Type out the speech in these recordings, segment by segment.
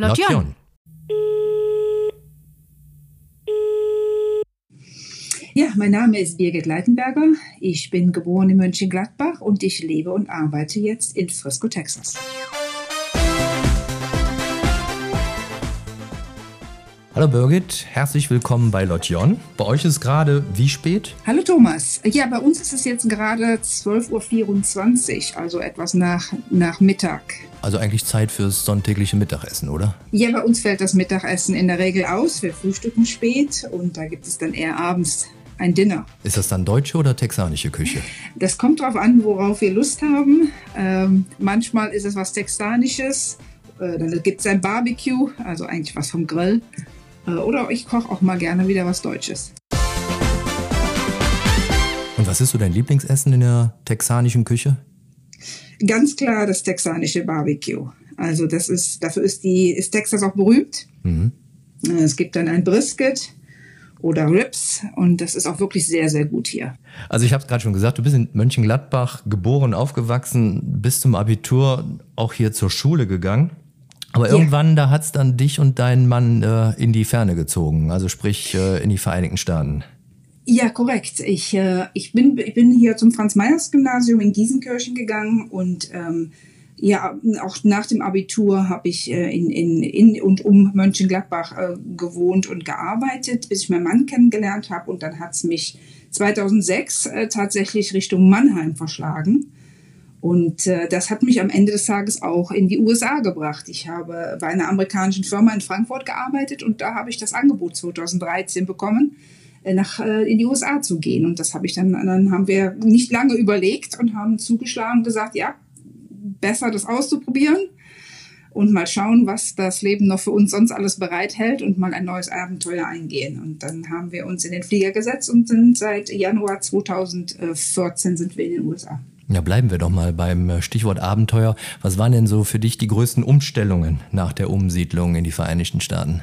Lotjon. Ja, mein Name ist Birgit Leitenberger. Ich bin geboren in Mönchengladbach und ich lebe und arbeite jetzt in Frisco, Texas. Hallo Birgit, herzlich willkommen bei Lotjon. Bei euch ist gerade wie spät? Hallo Thomas. Ja, bei uns ist es jetzt gerade 12.24 Uhr, also etwas nach, nach Mittag. Also eigentlich Zeit fürs sonntägliche Mittagessen, oder? Ja, bei uns fällt das Mittagessen in der Regel aus. Wir frühstücken spät und da gibt es dann eher abends ein Dinner. Ist das dann deutsche oder texanische Küche? Das kommt darauf an, worauf wir Lust haben. Ähm, manchmal ist es was Texanisches. Äh, dann gibt es ein Barbecue, also eigentlich was vom Grill. Äh, oder ich koche auch mal gerne wieder was Deutsches. Und was ist so dein Lieblingsessen in der texanischen Küche? Ganz klar das texanische Barbecue. Also das ist, dafür ist, die, ist Texas auch berühmt. Mhm. Äh, es gibt dann ein Brisket oder Rips und das ist auch wirklich sehr, sehr gut hier. Also ich habe es gerade schon gesagt, du bist in Mönchengladbach geboren, aufgewachsen, bis zum Abitur auch hier zur Schule gegangen. Aber ja. irgendwann, da hat's dann dich und deinen Mann äh, in die Ferne gezogen, also sprich äh, in die Vereinigten Staaten. Ja, korrekt. Ich, äh, ich, bin, ich bin hier zum Franz-Meyers-Gymnasium in Giesenkirchen gegangen und ähm, ja, auch nach dem Abitur habe ich äh, in, in, in und um Mönchengladbach äh, gewohnt und gearbeitet, bis ich meinen Mann kennengelernt habe. Und dann hat's mich 2006 äh, tatsächlich Richtung Mannheim verschlagen. Und äh, das hat mich am Ende des Tages auch in die USA gebracht. Ich habe bei einer amerikanischen Firma in Frankfurt gearbeitet und da habe ich das Angebot 2013 bekommen, äh, nach äh, in die USA zu gehen. Und das habe ich dann, dann haben wir nicht lange überlegt und haben zugeschlagen und gesagt, ja, besser das auszuprobieren und mal schauen, was das Leben noch für uns sonst alles bereithält und mal ein neues Abenteuer eingehen. Und dann haben wir uns in den Flieger gesetzt und sind seit Januar 2014 sind wir in den USA. Ja, bleiben wir doch mal beim äh, Stichwort Abenteuer. Was waren denn so für dich die größten Umstellungen nach der Umsiedlung in die Vereinigten Staaten?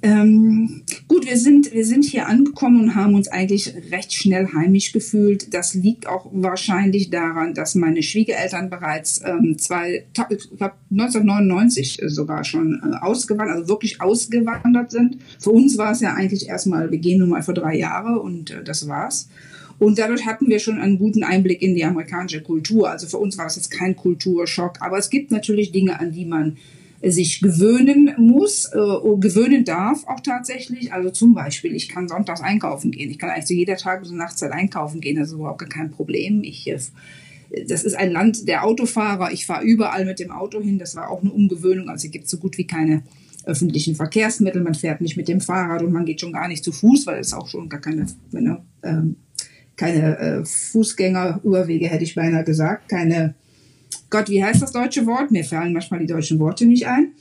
Ähm, gut, wir sind, wir sind hier angekommen und haben uns eigentlich recht schnell heimisch gefühlt. Das liegt auch wahrscheinlich daran, dass meine Schwiegereltern bereits ähm, zwei, ich glaub, 1999 sogar schon äh, ausgewandert, also wirklich ausgewandert sind. Für uns war es ja eigentlich erstmal, wir gehen nun mal für drei Jahre und äh, das war's. Und dadurch hatten wir schon einen guten Einblick in die amerikanische Kultur. Also für uns war es jetzt kein Kulturschock, aber es gibt natürlich Dinge, an die man sich gewöhnen muss, äh, gewöhnen darf auch tatsächlich. Also zum Beispiel, ich kann sonntags einkaufen gehen. Ich kann eigentlich zu jeder Tages- und Nachtzeit einkaufen gehen. Das ist überhaupt gar kein Problem. Ich, äh, das ist ein Land der Autofahrer. Ich fahre überall mit dem Auto hin. Das war auch eine Umgewöhnung. Also es gibt so gut wie keine öffentlichen Verkehrsmittel. Man fährt nicht mit dem Fahrrad und man geht schon gar nicht zu Fuß, weil es auch schon gar keine, ne, ähm, keine äh, Fußgängerüberwege, hätte ich beinahe gesagt, keine, Gott, wie heißt das deutsche Wort? Mir fallen manchmal die deutschen Worte nicht ein.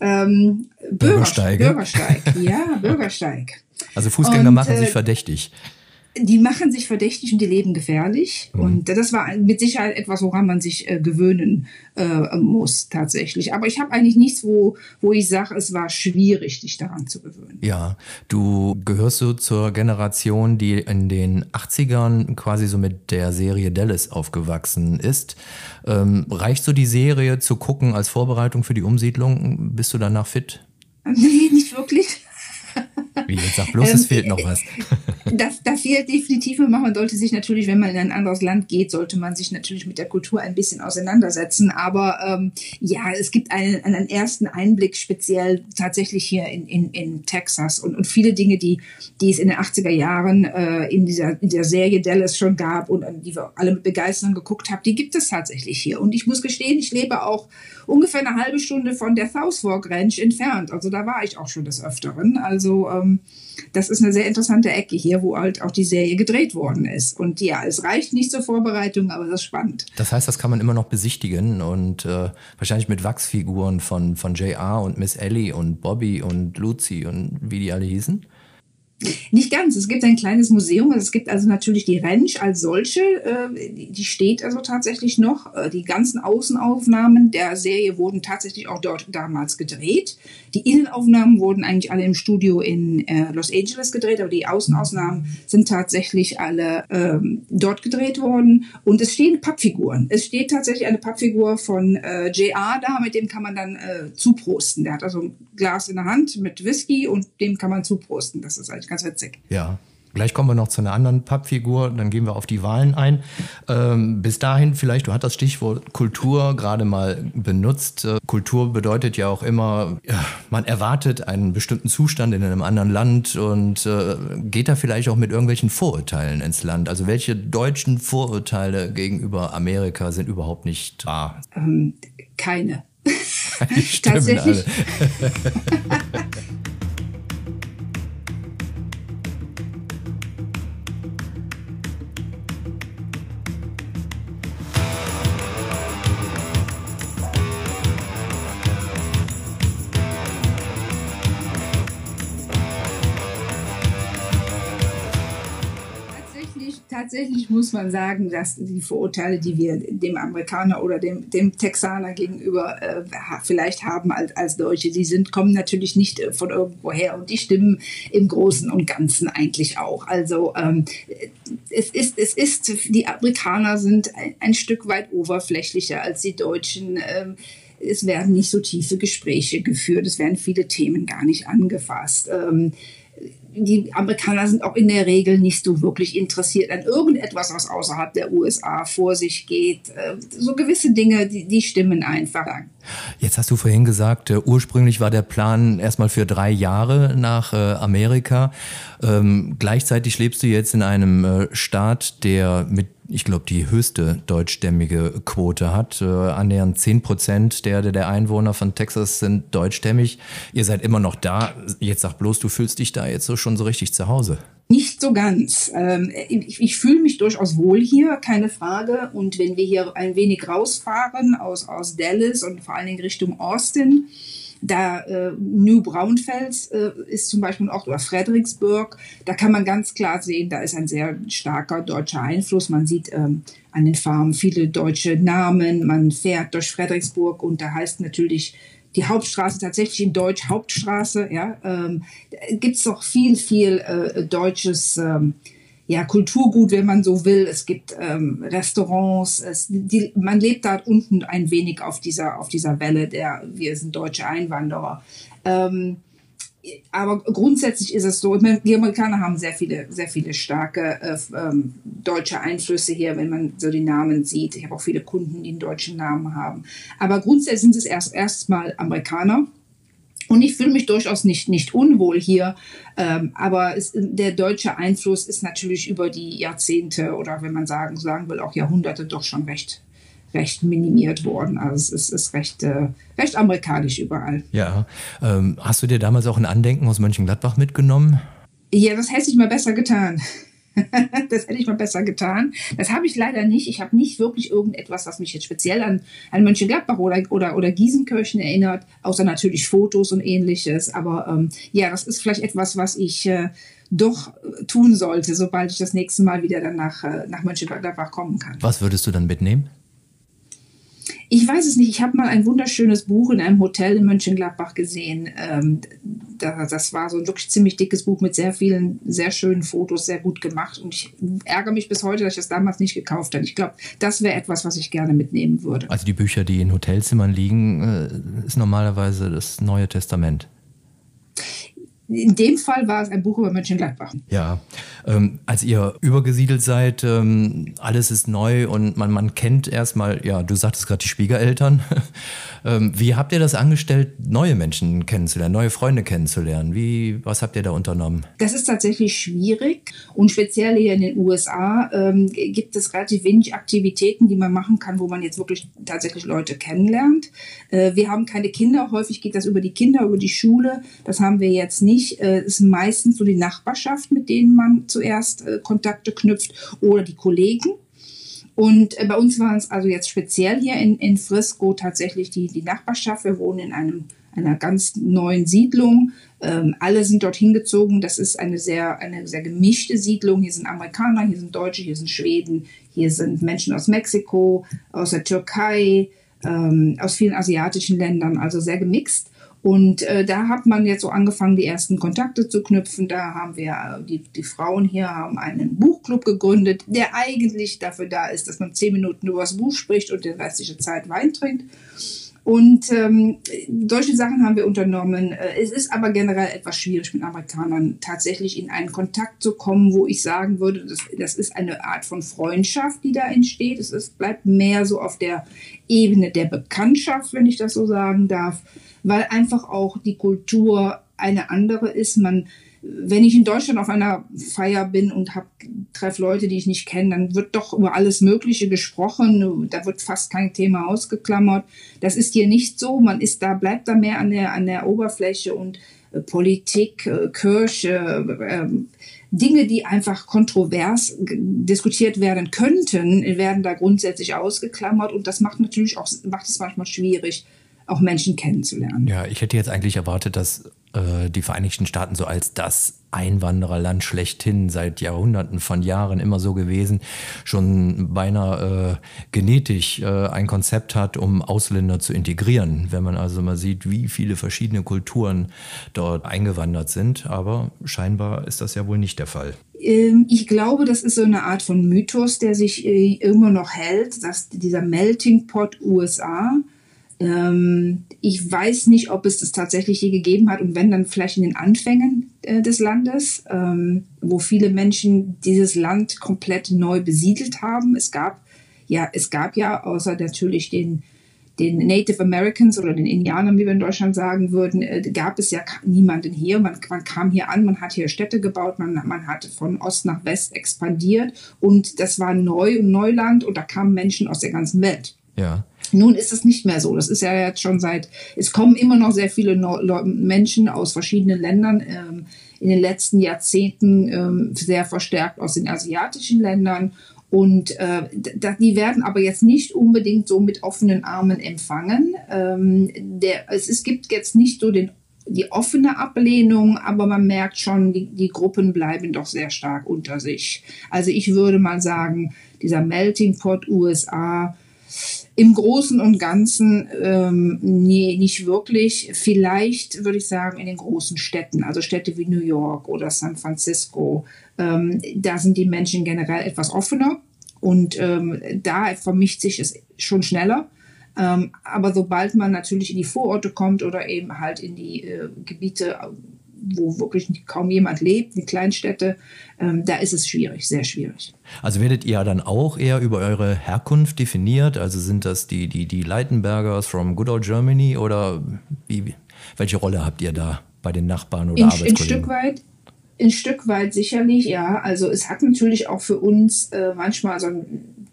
Ähm, Bürgersteig. Bürgersteig, ja, Bürgersteig. Also Fußgänger und, machen sich äh, verdächtig die machen sich verdächtig und die leben gefährlich. Mhm. Und das war mit Sicherheit etwas, woran man sich äh, gewöhnen äh, muss tatsächlich. Aber ich habe eigentlich nichts, wo, wo ich sage, es war schwierig, dich daran zu gewöhnen. Ja, du gehörst so zur Generation, die in den 80ern quasi so mit der Serie Dallas aufgewachsen ist. Ähm, reicht so die Serie zu gucken als Vorbereitung für die Umsiedlung? Bist du danach fit? Nee, nicht wirklich. Wie jetzt sag bloß, es ähm, fehlt noch was. Das, da fehlt definitiv immer. Man sollte sich natürlich, wenn man in ein anderes Land geht, sollte man sich natürlich mit der Kultur ein bisschen auseinandersetzen. Aber ähm, ja, es gibt einen, einen ersten Einblick speziell tatsächlich hier in, in, in Texas und, und viele Dinge, die, die es in den 80er Jahren äh, in, dieser, in der Serie Dallas schon gab und die wir alle mit Begeisterung geguckt haben, die gibt es tatsächlich hier. Und ich muss gestehen, ich lebe auch ungefähr eine halbe Stunde von der South Fork Ranch entfernt. Also da war ich auch schon des Öfteren. Also ähm, das ist eine sehr interessante Ecke hier, wo halt auch die Serie gedreht worden ist. Und ja, es reicht nicht zur Vorbereitung, aber das ist spannend. Das heißt, das kann man immer noch besichtigen und äh, wahrscheinlich mit Wachsfiguren von, von JR und Miss Ellie und Bobby und Lucy und wie die alle hießen? Nicht ganz. Es gibt ein kleines Museum. Es gibt also natürlich die Ranch als solche. Äh, die steht also tatsächlich noch. Äh, die ganzen Außenaufnahmen der Serie wurden tatsächlich auch dort damals gedreht. Die Innenaufnahmen wurden eigentlich alle im Studio in äh, Los Angeles gedreht, aber die Außenaufnahmen sind tatsächlich alle ähm, dort gedreht worden. Und es stehen Pappfiguren. Es steht tatsächlich eine Pappfigur von JR da, mit dem kann man dann zuprosten. Der hat also ein Glas in der Hand mit Whisky und dem kann man zuprosten. Das ist eigentlich ganz witzig. Ja. Gleich kommen wir noch zu einer anderen Pappfigur, dann gehen wir auf die Wahlen ein. Ähm, bis dahin vielleicht, du hast das Stichwort Kultur gerade mal benutzt. Äh, Kultur bedeutet ja auch immer, ja, man erwartet einen bestimmten Zustand in einem anderen Land und äh, geht da vielleicht auch mit irgendwelchen Vorurteilen ins Land. Also welche deutschen Vorurteile gegenüber Amerika sind überhaupt nicht da? Ähm, keine. Tatsächlich. tatsächlich muss man sagen, dass die Vorurteile, die wir dem Amerikaner oder dem, dem Texaner gegenüber äh, vielleicht haben als, als Deutsche, die sind, kommen natürlich nicht äh, von irgendwoher und die stimmen im Großen und Ganzen eigentlich auch. Also ähm, es, ist, es ist, die Amerikaner sind ein, ein Stück weit oberflächlicher als die Deutschen. Ähm, es werden nicht so tiefe Gespräche geführt, es werden viele Themen gar nicht angefasst. Ähm, die Amerikaner sind auch in der Regel nicht so wirklich interessiert an irgendetwas, was außerhalb der USA vor sich geht. Äh, so gewisse Dinge, die, die stimmen einfach. Jetzt hast du vorhin gesagt, äh, ursprünglich war der Plan erstmal für drei Jahre nach äh, Amerika. Ähm, gleichzeitig lebst du jetzt in einem äh, Staat, der mit ich glaube, die höchste deutschstämmige Quote hat. Äh, annähernd 10 Prozent der, der Einwohner von Texas sind deutschstämmig. Ihr seid immer noch da. Jetzt sag bloß, du fühlst dich da jetzt so schon so richtig zu Hause. Nicht so ganz. Ähm, ich, ich fühle mich durchaus wohl hier, keine Frage. Und wenn wir hier ein wenig rausfahren aus, aus Dallas und vor allen Dingen Richtung Austin, da äh, New Braunfels äh, ist zum Beispiel ein Ort oder Fredericksburg. Da kann man ganz klar sehen, da ist ein sehr starker deutscher Einfluss. Man sieht ähm, an den Farmen viele deutsche Namen. Man fährt durch Fredericksburg und da heißt natürlich die Hauptstraße tatsächlich in Deutsch Hauptstraße. Ja, ähm, gibt es doch viel, viel äh, deutsches. Ähm, ja, Kulturgut, wenn man so will. Es gibt ähm, Restaurants. Es, die, man lebt da unten ein wenig auf dieser, auf dieser Welle der, wir sind deutsche Einwanderer. Ähm, aber grundsätzlich ist es so, die Amerikaner haben sehr viele, sehr viele starke äh, ähm, deutsche Einflüsse hier, wenn man so die Namen sieht. Ich habe auch viele Kunden, die einen deutschen Namen haben. Aber grundsätzlich sind es erst erstmal Amerikaner. Und ich fühle mich durchaus nicht, nicht unwohl hier, ähm, aber es, der deutsche Einfluss ist natürlich über die Jahrzehnte oder wenn man sagen, sagen will, auch Jahrhunderte doch schon recht, recht minimiert worden. Also es ist, ist recht, äh, recht amerikanisch überall. Ja. Ähm, hast du dir damals auch ein Andenken aus Mönchengladbach mitgenommen? Ja, das hätte ich mal besser getan. das hätte ich mal besser getan. Das habe ich leider nicht. Ich habe nicht wirklich irgendetwas, was mich jetzt speziell an, an Mönchengladbach oder, oder, oder Giesenkirchen erinnert, außer natürlich Fotos und ähnliches. Aber ähm, ja, das ist vielleicht etwas, was ich äh, doch tun sollte, sobald ich das nächste Mal wieder dann nach, äh, nach Mönchengladbach kommen kann. Was würdest du dann mitnehmen? Ich weiß es nicht. Ich habe mal ein wunderschönes Buch in einem Hotel in Mönchengladbach gesehen. Ähm, das war so ein wirklich ziemlich dickes Buch mit sehr vielen, sehr schönen Fotos, sehr gut gemacht. Und ich ärgere mich bis heute, dass ich das damals nicht gekauft habe. Ich glaube, das wäre etwas, was ich gerne mitnehmen würde. Also die Bücher, die in Hotelzimmern liegen, äh, ist normalerweise das Neue Testament. In dem Fall war es ein Buch über Mönchengladbach. Ja, ähm, als ihr übergesiedelt seid, ähm, alles ist neu und man, man kennt erstmal, ja, du sagtest gerade die Schwiegereltern. ähm, wie habt ihr das angestellt, neue Menschen kennenzulernen, neue Freunde kennenzulernen? Wie, was habt ihr da unternommen? Das ist tatsächlich schwierig und speziell hier in den USA ähm, gibt es relativ wenig Aktivitäten, die man machen kann, wo man jetzt wirklich tatsächlich Leute kennenlernt. Äh, wir haben keine Kinder, häufig geht das über die Kinder, über die Schule. Das haben wir jetzt nicht nicht. Äh, ist meistens so die Nachbarschaft, mit denen man zuerst äh, Kontakte knüpft oder die Kollegen. Und äh, bei uns waren es also jetzt speziell hier in, in Frisco tatsächlich die, die Nachbarschaft. Wir wohnen in einem, einer ganz neuen Siedlung. Ähm, alle sind dorthin gezogen. Das ist eine sehr, eine sehr gemischte Siedlung. Hier sind Amerikaner, hier sind Deutsche, hier sind Schweden, hier sind Menschen aus Mexiko, aus der Türkei, ähm, aus vielen asiatischen Ländern, also sehr gemixt. Und äh, da hat man jetzt so angefangen, die ersten Kontakte zu knüpfen. Da haben wir, äh, die, die Frauen hier haben einen Buchclub gegründet, der eigentlich dafür da ist, dass man zehn Minuten über das Buch spricht und die restliche Zeit Wein trinkt. Und ähm, solche Sachen haben wir unternommen. Äh, es ist aber generell etwas schwierig, mit Amerikanern tatsächlich in einen Kontakt zu kommen, wo ich sagen würde, das, das ist eine Art von Freundschaft, die da entsteht. Es ist, bleibt mehr so auf der Ebene der Bekanntschaft, wenn ich das so sagen darf weil einfach auch die Kultur eine andere ist. Man, wenn ich in Deutschland auf einer Feier bin und treffe Leute, die ich nicht kenne, dann wird doch über alles Mögliche gesprochen. Da wird fast kein Thema ausgeklammert. Das ist hier nicht so. Man ist da, bleibt da mehr an der, an der Oberfläche und äh, Politik, äh, Kirche, äh, Dinge, die einfach kontrovers diskutiert werden könnten, werden da grundsätzlich ausgeklammert und das macht natürlich auch, macht es manchmal schwierig, auch Menschen kennenzulernen. Ja, ich hätte jetzt eigentlich erwartet, dass äh, die Vereinigten Staaten so als das Einwandererland schlechthin seit Jahrhunderten von Jahren immer so gewesen, schon beinahe äh, genetisch äh, ein Konzept hat, um Ausländer zu integrieren. Wenn man also mal sieht, wie viele verschiedene Kulturen dort eingewandert sind. Aber scheinbar ist das ja wohl nicht der Fall. Ähm, ich glaube, das ist so eine Art von Mythos, der sich äh, immer noch hält, dass dieser Melting Pot USA ähm, ich weiß nicht, ob es das tatsächlich je gegeben hat und wenn, dann vielleicht in den Anfängen äh, des Landes, ähm, wo viele Menschen dieses Land komplett neu besiedelt haben. Es gab ja, es gab ja außer natürlich den den Native Americans oder den Indianern, wie wir in Deutschland sagen würden, äh, gab es ja niemanden hier. Man, man, kam hier an, man hat hier Städte gebaut, man, man hat von Ost nach West expandiert und das war neu und Neuland und da kamen Menschen aus der ganzen Welt. Ja. Nun ist es nicht mehr so. Das ist ja jetzt schon seit, es kommen immer noch sehr viele Menschen aus verschiedenen Ländern, ähm, in den letzten Jahrzehnten ähm, sehr verstärkt aus den asiatischen Ländern. Und äh, die werden aber jetzt nicht unbedingt so mit offenen Armen empfangen. Ähm, der, es, es gibt jetzt nicht so den die offene Ablehnung, aber man merkt schon, die, die Gruppen bleiben doch sehr stark unter sich. Also ich würde mal sagen, dieser Melting Pot USA im Großen und Ganzen ähm, nee, nicht wirklich. Vielleicht würde ich sagen in den großen Städten, also Städte wie New York oder San Francisco, ähm, da sind die Menschen generell etwas offener und ähm, da vermischt sich es schon schneller. Ähm, aber sobald man natürlich in die Vororte kommt oder eben halt in die äh, Gebiete, wo wirklich kaum jemand lebt, die Kleinstädte, ähm, da ist es schwierig, sehr schwierig. Also werdet ihr dann auch eher über eure Herkunft definiert? Also sind das die, die, die Leitenbergers from good old Germany oder wie, welche Rolle habt ihr da bei den Nachbarn oder in, Arbeitskollegen? Ein Stück weit. Ein Stück weit sicherlich, ja. Also es hat natürlich auch für uns äh, manchmal so ein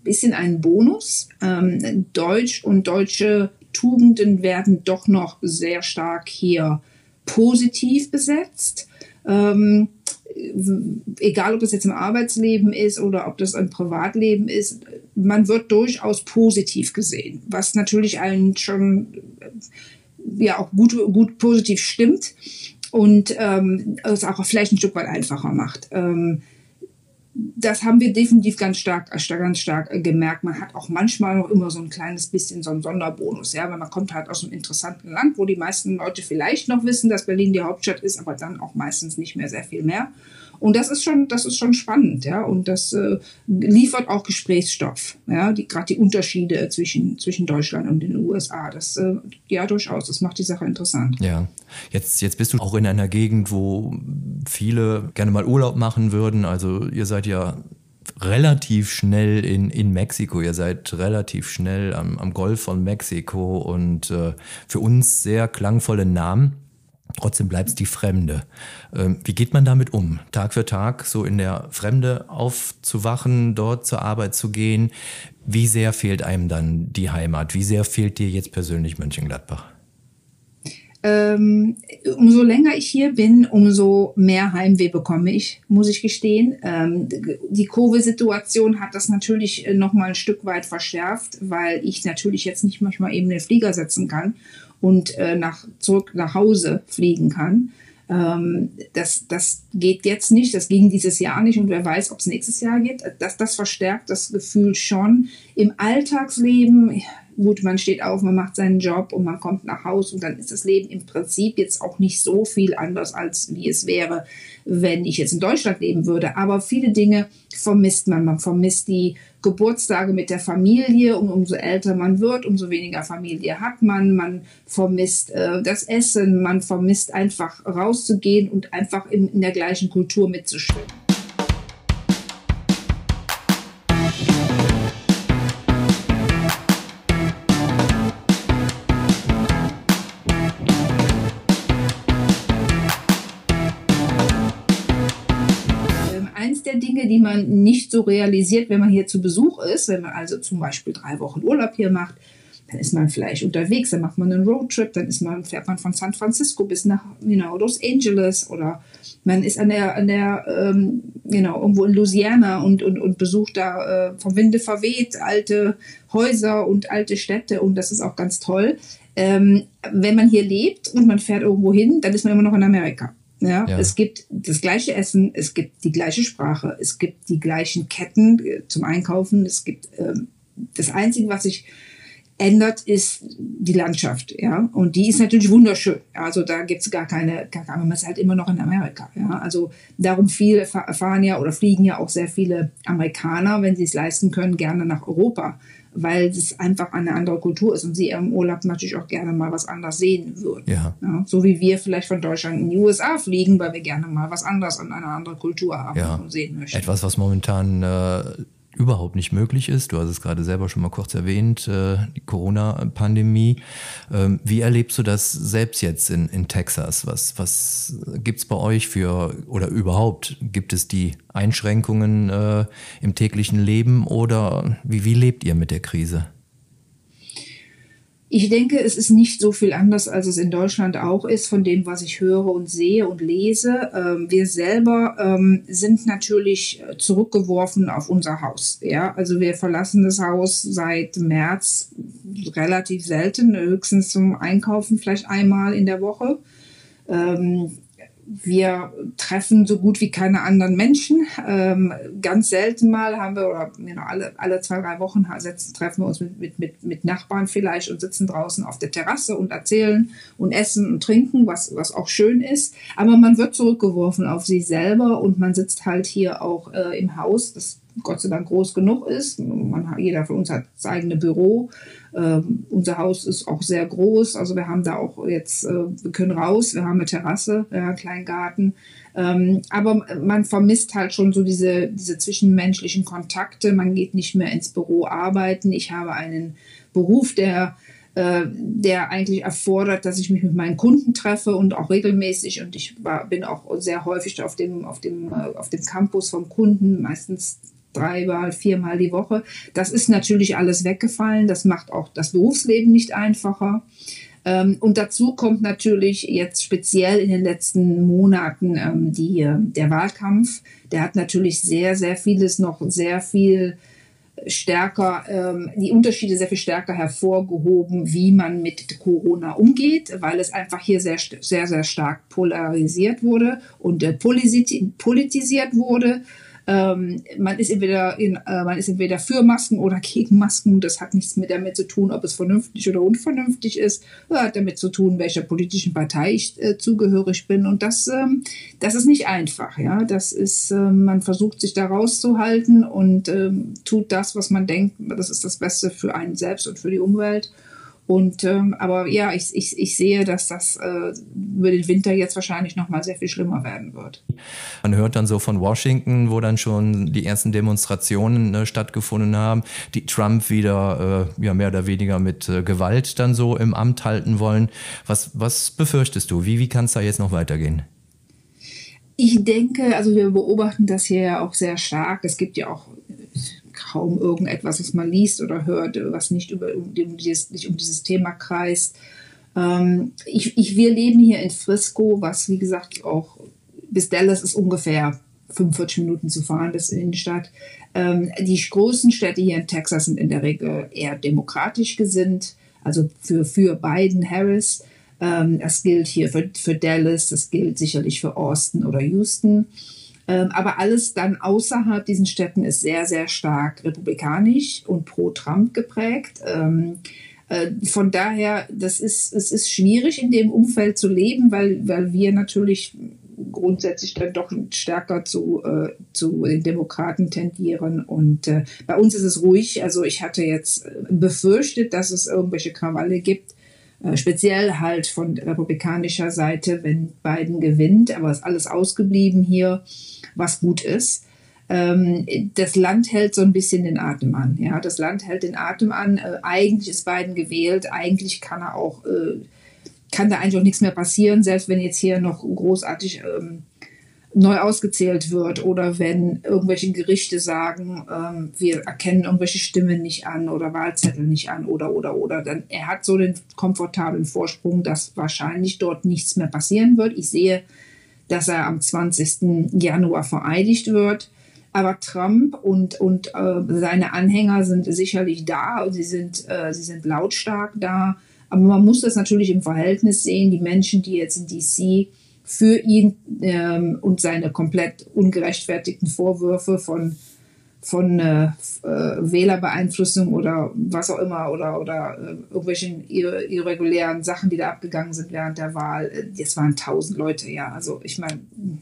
bisschen einen Bonus. Ähm, Deutsch und deutsche Tugenden werden doch noch sehr stark hier positiv besetzt. Ähm, egal ob das jetzt im Arbeitsleben ist oder ob das im Privatleben ist, man wird durchaus positiv gesehen, was natürlich allen schon ja auch gut, gut positiv stimmt und ähm, es auch vielleicht ein Stück weit einfacher macht. Ähm, das haben wir definitiv ganz stark, ganz stark gemerkt. Man hat auch manchmal noch immer so ein kleines bisschen so einen Sonderbonus, ja, weil man kommt halt aus einem interessanten Land, wo die meisten Leute vielleicht noch wissen, dass Berlin die Hauptstadt ist, aber dann auch meistens nicht mehr sehr viel mehr. Und das ist schon, das ist schon spannend, ja. Und das äh, liefert auch Gesprächsstoff, ja, die gerade die Unterschiede zwischen, zwischen Deutschland und den USA. Das äh, ja durchaus, das macht die Sache interessant. Ja. Jetzt, jetzt bist du auch in einer Gegend, wo viele gerne mal Urlaub machen würden. Also ihr seid ja relativ schnell in, in Mexiko. Ihr seid relativ schnell am, am Golf von Mexiko und äh, für uns sehr klangvolle Namen. Trotzdem bleibt es die Fremde. Ähm, wie geht man damit um? Tag für Tag so in der Fremde aufzuwachen, dort zur Arbeit zu gehen. Wie sehr fehlt einem dann die Heimat? Wie sehr fehlt dir jetzt persönlich Mönchengladbach? Ähm, umso länger ich hier bin, umso mehr Heimweh bekomme ich, muss ich gestehen. Ähm, die Covid-Situation hat das natürlich noch mal ein Stück weit verschärft, weil ich natürlich jetzt nicht manchmal eben den Flieger setzen kann und äh, nach, zurück nach Hause fliegen kann. Ähm, das, das geht jetzt nicht, das ging dieses Jahr nicht und wer weiß, ob es nächstes Jahr geht. Das, das verstärkt das Gefühl schon. Im Alltagsleben, gut, man steht auf, man macht seinen Job und man kommt nach Hause und dann ist das Leben im Prinzip jetzt auch nicht so viel anders, als wie es wäre, wenn ich jetzt in Deutschland leben würde. Aber viele Dinge vermisst man. Man vermisst die Geburtstage mit der Familie und umso älter man wird, umso weniger Familie hat man. Man vermisst äh, das Essen, man vermisst einfach rauszugehen und einfach in, in der gleichen Kultur mitzuschwimmen. Die man nicht so realisiert, wenn man hier zu Besuch ist. Wenn man also zum Beispiel drei Wochen Urlaub hier macht, dann ist man vielleicht unterwegs, dann macht man einen Roadtrip, dann ist man, fährt man von San Francisco bis nach know, Los Angeles oder man ist an der, an der ähm, genau, irgendwo in Louisiana und, und, und besucht da äh, vom Winde verweht alte Häuser und alte Städte und das ist auch ganz toll. Ähm, wenn man hier lebt und man fährt irgendwo hin, dann ist man immer noch in Amerika. Ja, ja, es gibt das gleiche Essen, es gibt die gleiche Sprache, es gibt die gleichen Ketten äh, zum Einkaufen. Es gibt ähm, das Einzige, was sich ändert, ist die Landschaft. Ja, und die ist natürlich wunderschön. Also da gibt es gar keine, gar, man ist halt immer noch in Amerika. Ja, also darum viel fahren ja oder fliegen ja auch sehr viele Amerikaner, wenn sie es leisten können, gerne nach Europa weil es einfach eine andere Kultur ist und sie im Urlaub natürlich auch gerne mal was anderes sehen würden. Ja. ja. so wie wir vielleicht von Deutschland in die USA fliegen, weil wir gerne mal was anderes an eine andere Kultur haben ja. und sehen möchten. Etwas, was momentan äh, überhaupt nicht möglich ist. Du hast es gerade selber schon mal kurz erwähnt, äh, die Corona-Pandemie. Ähm, wie erlebst du das selbst jetzt in, in Texas? Was, was gibt es bei euch für, oder überhaupt, gibt es die Einschränkungen äh, im täglichen Leben oder wie, wie lebt ihr mit der Krise? Ich denke, es ist nicht so viel anders, als es in Deutschland auch ist, von dem, was ich höre und sehe und lese. Ähm, wir selber ähm, sind natürlich zurückgeworfen auf unser Haus. Ja, also wir verlassen das Haus seit März relativ selten, höchstens zum Einkaufen vielleicht einmal in der Woche. Ähm, wir treffen so gut wie keine anderen Menschen. Ähm, ganz selten mal haben wir, oder know, alle, alle zwei, drei Wochen setzen, treffen wir uns mit, mit, mit, mit Nachbarn vielleicht und sitzen draußen auf der Terrasse und erzählen und essen und trinken, was, was auch schön ist. Aber man wird zurückgeworfen auf sich selber und man sitzt halt hier auch äh, im Haus, das Gott sei Dank groß genug ist. Man, jeder von uns hat das eigene Büro. Ähm, unser Haus ist auch sehr groß. Also wir haben da auch jetzt, äh, wir können raus, wir haben eine Terrasse, ja, einen kleinen Garten. Ähm, aber man vermisst halt schon so diese, diese zwischenmenschlichen Kontakte. Man geht nicht mehr ins Büro arbeiten. Ich habe einen Beruf, der äh, der eigentlich erfordert, dass ich mich mit meinen Kunden treffe und auch regelmäßig und ich war, bin auch sehr häufig auf dem, auf dem, äh, auf dem Campus vom Kunden, meistens dreimal, viermal die Woche. Das ist natürlich alles weggefallen. Das macht auch das Berufsleben nicht einfacher. Ähm, und dazu kommt natürlich jetzt speziell in den letzten Monaten ähm, die, äh, der Wahlkampf. Der hat natürlich sehr, sehr vieles noch sehr viel stärker, ähm, die Unterschiede sehr viel stärker hervorgehoben, wie man mit Corona umgeht, weil es einfach hier sehr, sehr, sehr stark polarisiert wurde und äh, politisiert wurde. Ähm, man, ist entweder in, äh, man ist entweder für Masken oder gegen Masken. Das hat nichts mit damit zu tun, ob es vernünftig oder unvernünftig ist. Das hat damit zu tun, welcher politischen Partei ich äh, zugehörig bin. Und das, ähm, das ist nicht einfach. Ja? Das ist, äh, man versucht sich da rauszuhalten und ähm, tut das, was man denkt, das ist das Beste für einen selbst und für die Umwelt. Und ähm, aber ja, ich, ich, ich sehe, dass das äh, über den Winter jetzt wahrscheinlich noch mal sehr viel schlimmer werden wird. Man hört dann so von Washington, wo dann schon die ersten Demonstrationen äh, stattgefunden haben, die Trump wieder äh, ja mehr oder weniger mit äh, Gewalt dann so im Amt halten wollen. Was, was befürchtest du? Wie, wie kann es da jetzt noch weitergehen? Ich denke, also wir beobachten das hier ja auch sehr stark. Es gibt ja auch kaum irgendetwas, was man liest oder hört, was nicht über um, dieses, nicht um dieses Thema kreist. Ähm, ich, ich, wir leben hier in Frisco, was wie gesagt auch bis Dallas ist ungefähr 45 Minuten zu fahren bis in die Innenstadt. Ähm, die großen Städte hier in Texas sind in der Regel eher demokratisch gesinnt. also für, für Biden, Harris. Ähm, das gilt hier für, für Dallas, das gilt sicherlich für Austin oder Houston. Ähm, aber alles dann außerhalb diesen Städten ist sehr, sehr stark republikanisch und pro Trump geprägt. Ähm, äh, von daher, das ist, es ist schwierig in dem Umfeld zu leben, weil, weil wir natürlich grundsätzlich dann doch stärker zu, äh, zu den Demokraten tendieren. Und äh, bei uns ist es ruhig. Also ich hatte jetzt befürchtet, dass es irgendwelche Krawalle gibt. Äh, speziell halt von republikanischer Seite, wenn Biden gewinnt, aber es ist alles ausgeblieben hier was gut ist. Ähm, das Land hält so ein bisschen den Atem an. Ja, das Land hält den Atem an. Äh, eigentlich ist Biden gewählt. Eigentlich kann er auch, äh, kann da eigentlich auch nichts mehr passieren, selbst wenn jetzt hier noch großartig ähm, neu ausgezählt wird oder wenn irgendwelche Gerichte sagen, ähm, wir erkennen irgendwelche Stimmen nicht an oder Wahlzettel nicht an oder oder oder, dann er hat so den komfortablen Vorsprung, dass wahrscheinlich dort nichts mehr passieren wird. Ich sehe dass er am 20. Januar vereidigt wird. Aber Trump und, und äh, seine Anhänger sind sicherlich da und sie sind, äh, sie sind lautstark da. Aber man muss das natürlich im Verhältnis sehen. Die Menschen, die jetzt in DC für ihn ähm, und seine komplett ungerechtfertigten Vorwürfe von von äh, äh, Wählerbeeinflussung oder was auch immer oder, oder äh, irgendwelchen irregulären Sachen, die da abgegangen sind während der Wahl. Das waren tausend Leute, ja. Also ich meine,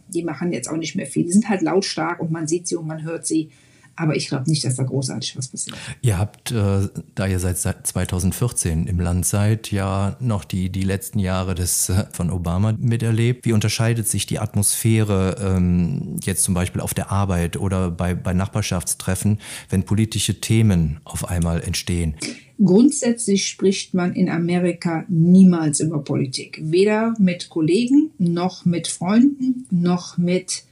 die machen jetzt auch nicht mehr viel. Die sind halt lautstark und man sieht sie und man hört sie. Aber ich glaube nicht, dass da großartig was passiert. Ihr habt, äh, da ihr seit 2014 im Land seid, ja noch die, die letzten Jahre des, äh, von Obama miterlebt. Wie unterscheidet sich die Atmosphäre ähm, jetzt zum Beispiel auf der Arbeit oder bei, bei Nachbarschaftstreffen, wenn politische Themen auf einmal entstehen? Grundsätzlich spricht man in Amerika niemals über Politik. Weder mit Kollegen, noch mit Freunden, noch mit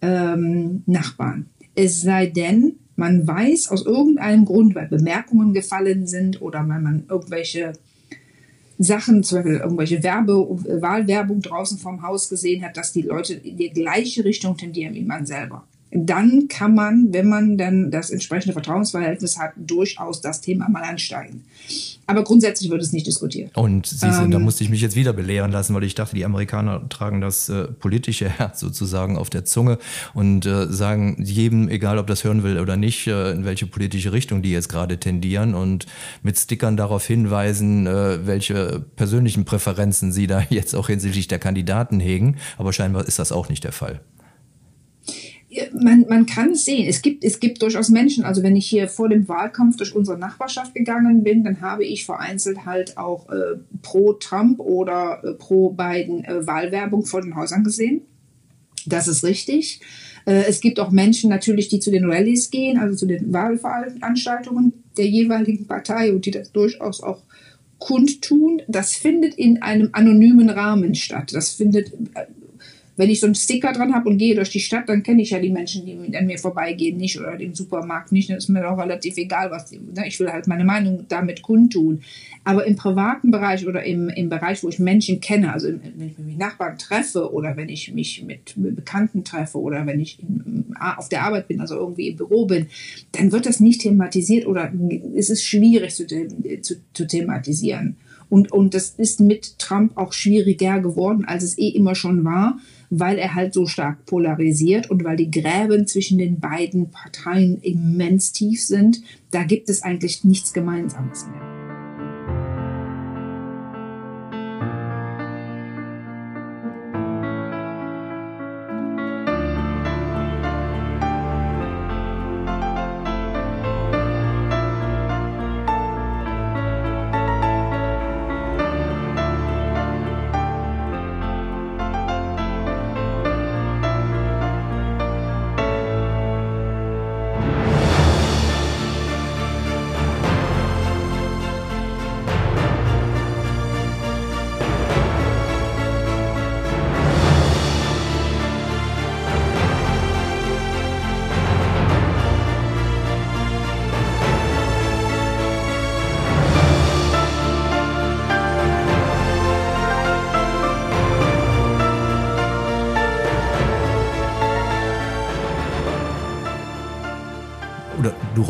ähm, Nachbarn. Es sei denn, man weiß aus irgendeinem Grund, weil Bemerkungen gefallen sind oder weil man irgendwelche Sachen, zum Beispiel irgendwelche Werbe, Wahlwerbung draußen vom Haus gesehen hat, dass die Leute in die gleiche Richtung tendieren wie man selber dann kann man, wenn man dann das entsprechende Vertrauensverhältnis hat, durchaus das Thema mal ansteigen. Aber grundsätzlich wird es nicht diskutiert. Und Sie sind, ähm, da musste ich mich jetzt wieder belehren lassen, weil ich dachte, die Amerikaner tragen das äh, politische Herz sozusagen auf der Zunge und äh, sagen jedem, egal ob das hören will oder nicht, äh, in welche politische Richtung die jetzt gerade tendieren und mit Stickern darauf hinweisen, äh, welche persönlichen Präferenzen sie da jetzt auch hinsichtlich der Kandidaten hegen. Aber scheinbar ist das auch nicht der Fall man, man kann es sehen. Es gibt, es gibt durchaus Menschen, also wenn ich hier vor dem Wahlkampf durch unsere Nachbarschaft gegangen bin, dann habe ich vereinzelt halt auch äh, pro Trump oder äh, pro Biden äh, Wahlwerbung vor den Häusern gesehen. Das ist richtig. Äh, es gibt auch Menschen natürlich, die zu den Rallyes gehen, also zu den Wahlveranstaltungen der jeweiligen Partei und die das durchaus auch kundtun. Das findet in einem anonymen Rahmen statt. Das findet äh, wenn ich so einen Sticker dran habe und gehe durch die Stadt, dann kenne ich ja die Menschen, die an mir vorbeigehen, nicht oder den Supermarkt nicht. Dann ist mir auch relativ egal, was ne? ich will halt meine Meinung damit kundtun. Aber im privaten Bereich oder im, im Bereich, wo ich Menschen kenne, also wenn ich mich mit Nachbarn treffe oder wenn ich mich mit, Bekannten treffe oder wenn ich auf der Arbeit bin, also irgendwie im Büro bin, dann wird das nicht thematisiert oder es ist schwierig zu, zu, zu thematisieren. Und, und das ist mit Trump auch schwieriger geworden, als es eh immer schon war weil er halt so stark polarisiert und weil die Gräben zwischen den beiden Parteien immens tief sind. Da gibt es eigentlich nichts Gemeinsames mehr.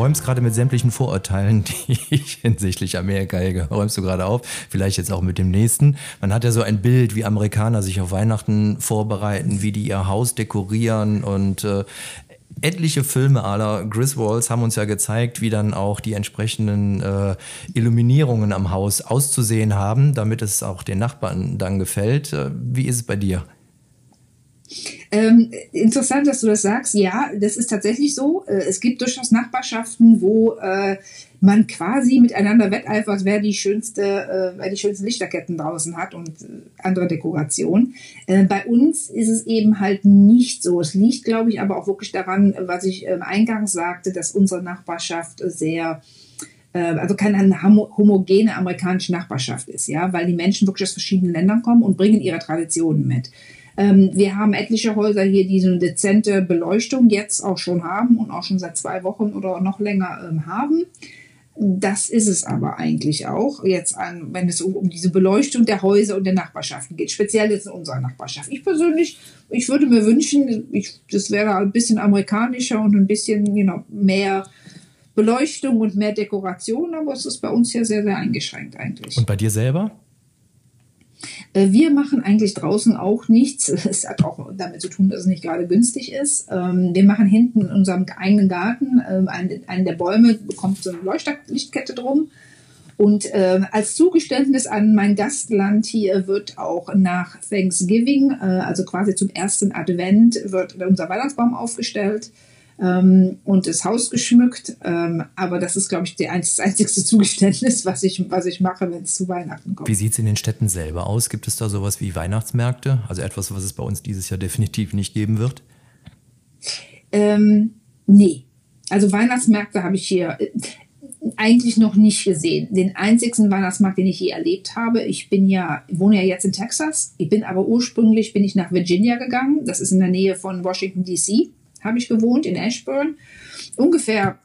Räumst gerade mit sämtlichen Vorurteilen, die ich hinsichtlich Amerika hege, räumst du gerade auf. Vielleicht jetzt auch mit dem nächsten. Man hat ja so ein Bild, wie Amerikaner sich auf Weihnachten vorbereiten, wie die ihr Haus dekorieren und äh, etliche Filme aller Griswolds haben uns ja gezeigt, wie dann auch die entsprechenden äh, Illuminierungen am Haus auszusehen haben, damit es auch den Nachbarn dann gefällt. Äh, wie ist es bei dir? Ähm, interessant, dass du das sagst. Ja, das ist tatsächlich so. Äh, es gibt durchaus Nachbarschaften, wo äh, man quasi miteinander wetteifert, wer die schönste, äh, wer die schönsten Lichterketten draußen hat und äh, andere Dekorationen. Äh, bei uns ist es eben halt nicht so. Es liegt, glaube ich, aber auch wirklich daran, was ich ähm, eingangs sagte, dass unsere Nachbarschaft sehr äh, also keine homogene amerikanische Nachbarschaft ist, ja, weil die Menschen wirklich aus verschiedenen Ländern kommen und bringen ihre Traditionen mit. Ähm, wir haben etliche Häuser hier, die so eine dezente Beleuchtung jetzt auch schon haben und auch schon seit zwei Wochen oder noch länger ähm, haben. Das ist es aber eigentlich auch, jetzt an, wenn es um, um, diese Beleuchtung der Häuser und der Nachbarschaften geht, speziell jetzt in unserer Nachbarschaft. Ich persönlich, ich würde mir wünschen, ich, das wäre ein bisschen amerikanischer und ein bisschen you know, mehr Beleuchtung und mehr Dekoration, aber es ist bei uns ja sehr, sehr eingeschränkt eigentlich. Und bei dir selber? Äh, wir machen eigentlich draußen auch nichts. Es hat auch damit zu tun, dass es nicht gerade günstig ist. Ähm, wir machen hinten in unserem eigenen Garten, ähm, einen der Bäume bekommt so eine Leuchtlichtkette drum. Und äh, als Zugeständnis an mein Gastland hier wird auch nach Thanksgiving, äh, also quasi zum ersten Advent, wird unser Weihnachtsbaum aufgestellt ähm, und das Haus geschmückt. Ähm, aber das ist, glaube ich, die, das einzige Zugeständnis, was ich, was ich mache, wenn es zu Weihnachten kommt. Wie sieht es in den Städten selber aus? Gibt es da sowas wie Weihnachtsmärkte? Also etwas, was es bei uns dieses Jahr definitiv nicht geben wird? Ähm, nee. Also Weihnachtsmärkte habe ich hier äh, eigentlich noch nicht gesehen. Den einzigsten Weihnachtsmarkt, den ich je erlebt habe, ich bin ja, wohne ja jetzt in Texas. Ich bin aber ursprünglich bin ich nach Virginia gegangen. Das ist in der Nähe von Washington DC habe ich gewohnt, in Ashburn. Ungefähr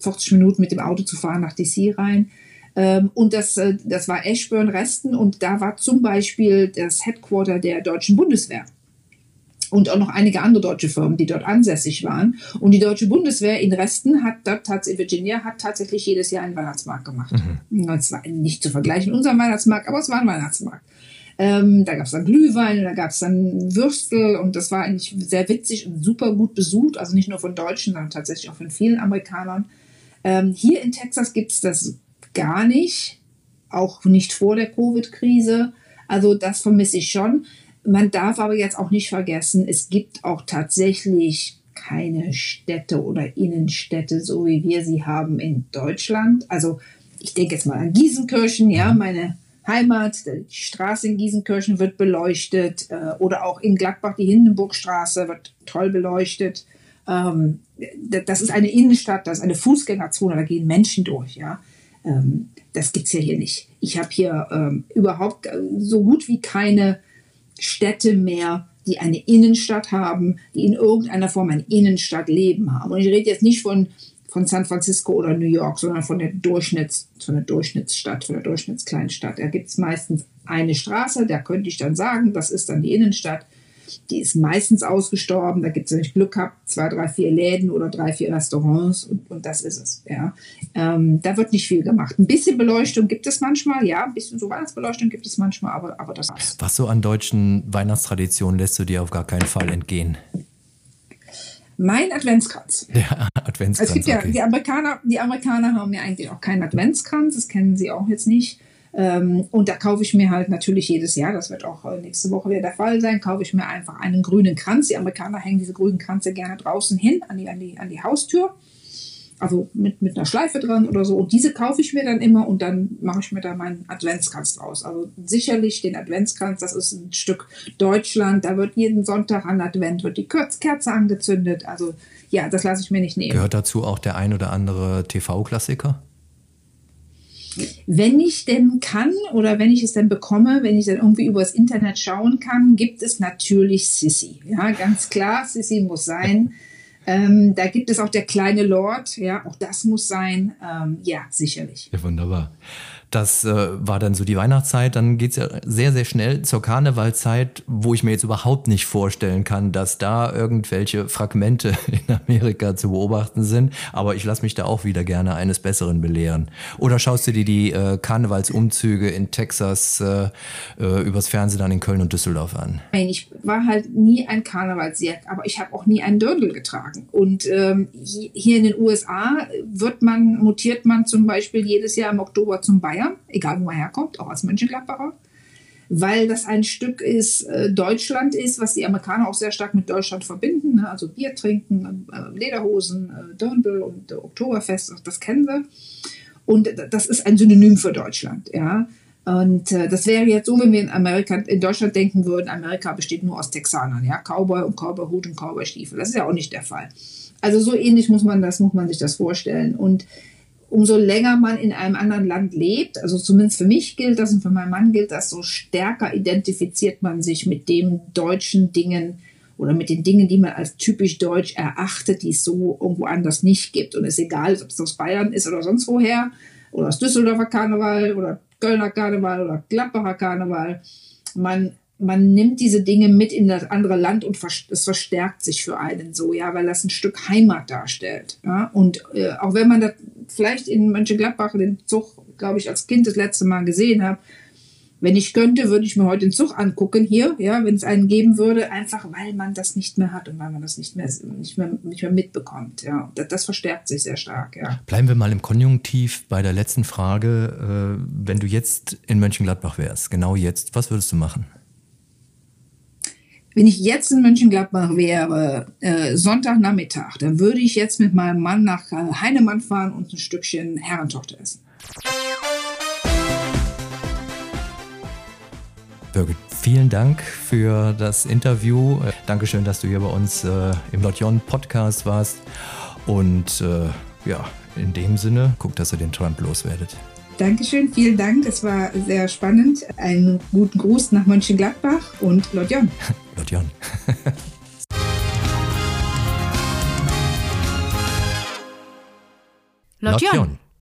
40 Minuten mit dem Auto zu fahren nach DC rein. Ähm, und das, äh, das war Ashburn-Resten und da war zum Beispiel das Headquarter der deutschen Bundeswehr. Und auch noch einige andere deutsche Firmen, die dort ansässig waren. Und die deutsche Bundeswehr in Resten hat dort in Virginia hat tatsächlich jedes Jahr einen Weihnachtsmarkt gemacht. Mhm. Das war nicht zu vergleichen mit unserem Weihnachtsmarkt, aber es war ein Weihnachtsmarkt. Ähm, da gab es dann Glühwein, da gab es dann Würstel und das war eigentlich sehr witzig und super gut besucht. Also nicht nur von Deutschen, sondern tatsächlich auch von vielen Amerikanern. Ähm, hier in Texas gibt es das gar nicht, auch nicht vor der Covid-Krise. Also das vermisse ich schon. Man darf aber jetzt auch nicht vergessen, es gibt auch tatsächlich keine Städte oder Innenstädte, so wie wir sie haben in Deutschland. Also ich denke jetzt mal an Gießenkirchen, ja, meine Heimat. Die Straße in Giesenkirchen wird beleuchtet äh, oder auch in Gladbach die Hindenburgstraße wird toll beleuchtet. Ähm, das ist eine Innenstadt, das ist eine Fußgängerzone, da gehen Menschen durch. Ja, ähm, das gibt's ja hier nicht. Ich habe hier ähm, überhaupt äh, so gut wie keine Städte mehr, die eine Innenstadt haben, die in irgendeiner Form ein Innenstadtleben haben. Und ich rede jetzt nicht von von San Francisco oder New York, sondern von der, Durchschnitts, von der Durchschnittsstadt, von der Durchschnittskleinstadt. Da gibt es meistens eine Straße, da könnte ich dann sagen, das ist dann die Innenstadt. Die ist meistens ausgestorben. Da gibt es, wenn ich Glück habe, zwei, drei, vier Läden oder drei, vier Restaurants und, und das ist es. Ja. Ähm, da wird nicht viel gemacht. Ein bisschen Beleuchtung gibt es manchmal, ja, ein bisschen so Weihnachtsbeleuchtung gibt es manchmal, aber, aber das war's. Was so an deutschen Weihnachtstraditionen lässt du dir auf gar keinen Fall entgehen? Mein Adventskranz. Der Adventskranz. Es gibt ja, okay. die Amerikaner, die Amerikaner haben ja eigentlich auch keinen Adventskranz, das kennen sie auch jetzt nicht. Ähm, und da kaufe ich mir halt natürlich jedes Jahr, das wird auch äh, nächste Woche wieder der Fall sein, kaufe ich mir einfach einen grünen Kranz. Die Amerikaner hängen diese grünen Kranze gerne draußen hin, an die, an die, an die Haustür also mit, mit einer Schleife dran oder so. Und diese kaufe ich mir dann immer und dann mache ich mir da meinen Adventskranz draus. Also sicherlich den Adventskranz, das ist ein Stück Deutschland. Da wird jeden Sonntag an Advent wird die Kerze angezündet. Also ja, das lasse ich mir nicht nehmen. Gehört dazu auch der ein oder andere TV-Klassiker? Wenn ich denn kann oder wenn ich es dann bekomme, wenn ich dann irgendwie übers Internet schauen kann, gibt es natürlich Sissy. Ja, ganz klar, Sissy muss sein. Ähm, da gibt es auch der kleine Lord, ja, auch das muss sein. Ähm, ja, sicherlich. Ja, wunderbar. Das äh, war dann so die Weihnachtszeit. Dann geht's ja sehr, sehr schnell zur Karnevalzeit, wo ich mir jetzt überhaupt nicht vorstellen kann, dass da irgendwelche Fragmente in Amerika zu beobachten sind. Aber ich lasse mich da auch wieder gerne eines Besseren belehren. Oder schaust du dir die äh, Karnevalsumzüge in Texas äh, äh, übers Fernsehen dann in Köln und Düsseldorf an? Nein, ich war halt nie ein Karnevalsjäger, aber ich habe auch nie einen Dirndl getragen. Und ähm, hier in den USA wird man, mutiert man zum Beispiel jedes Jahr im Oktober zum Bayern. Bayern, egal wo man herkommt, auch als Mönchengladbacher, weil das ein Stück ist, äh, Deutschland ist, was die Amerikaner auch sehr stark mit Deutschland verbinden. Ne? Also Bier trinken, äh, Lederhosen, äh, Dirndl und äh, Oktoberfest, das kennen wir. Und das ist ein Synonym für Deutschland, ja. Und äh, das wäre jetzt so, wenn wir in Amerika, in Deutschland denken würden, Amerika besteht nur aus Texanern, ja, Cowboy und Cowboyhut und Cowboystiefel. Das ist ja auch nicht der Fall. Also so ähnlich muss man das, muss man sich das vorstellen. Und umso länger man in einem anderen Land lebt, also zumindest für mich gilt das und für meinen Mann gilt das, so stärker identifiziert man sich mit den deutschen Dingen oder mit den Dingen, die man als typisch deutsch erachtet, die es so irgendwo anders nicht gibt. Und es ist egal, ob es aus Bayern ist oder sonst woher, oder aus Düsseldorfer Karneval oder Kölner Karneval oder Gladbacher Karneval. Man man nimmt diese Dinge mit in das andere Land und es verstärkt sich für einen so, ja, weil das ein Stück Heimat darstellt. Ja? Und äh, auch wenn man das vielleicht in Mönchengladbach den Zug, glaube ich, als Kind das letzte Mal gesehen habe, wenn ich könnte, würde ich mir heute den Zug angucken hier, ja, wenn es einen geben würde, einfach weil man das nicht mehr hat und weil man das nicht mehr, nicht mehr, nicht mehr mitbekommt. Ja, das, das verstärkt sich sehr stark. Ja. Bleiben wir mal im Konjunktiv bei der letzten Frage. Äh, wenn du jetzt in Mönchengladbach wärst, genau jetzt, was würdest du machen? Wenn ich jetzt in Mönchengladbach wäre, äh, Sonntagnachmittag, dann würde ich jetzt mit meinem Mann nach äh, Heinemann fahren und ein Stückchen Herrentochter essen. Birgit, vielen Dank für das Interview. Dankeschön, dass du hier bei uns äh, im Lotjon Podcast warst. Und äh, ja, in dem Sinne, guck, dass ihr den Trump loswerdet. Dankeschön, vielen Dank. Es war sehr spannend. Einen guten Gruß nach Mönchengladbach und Lotjon. Lotjon. Lotjon.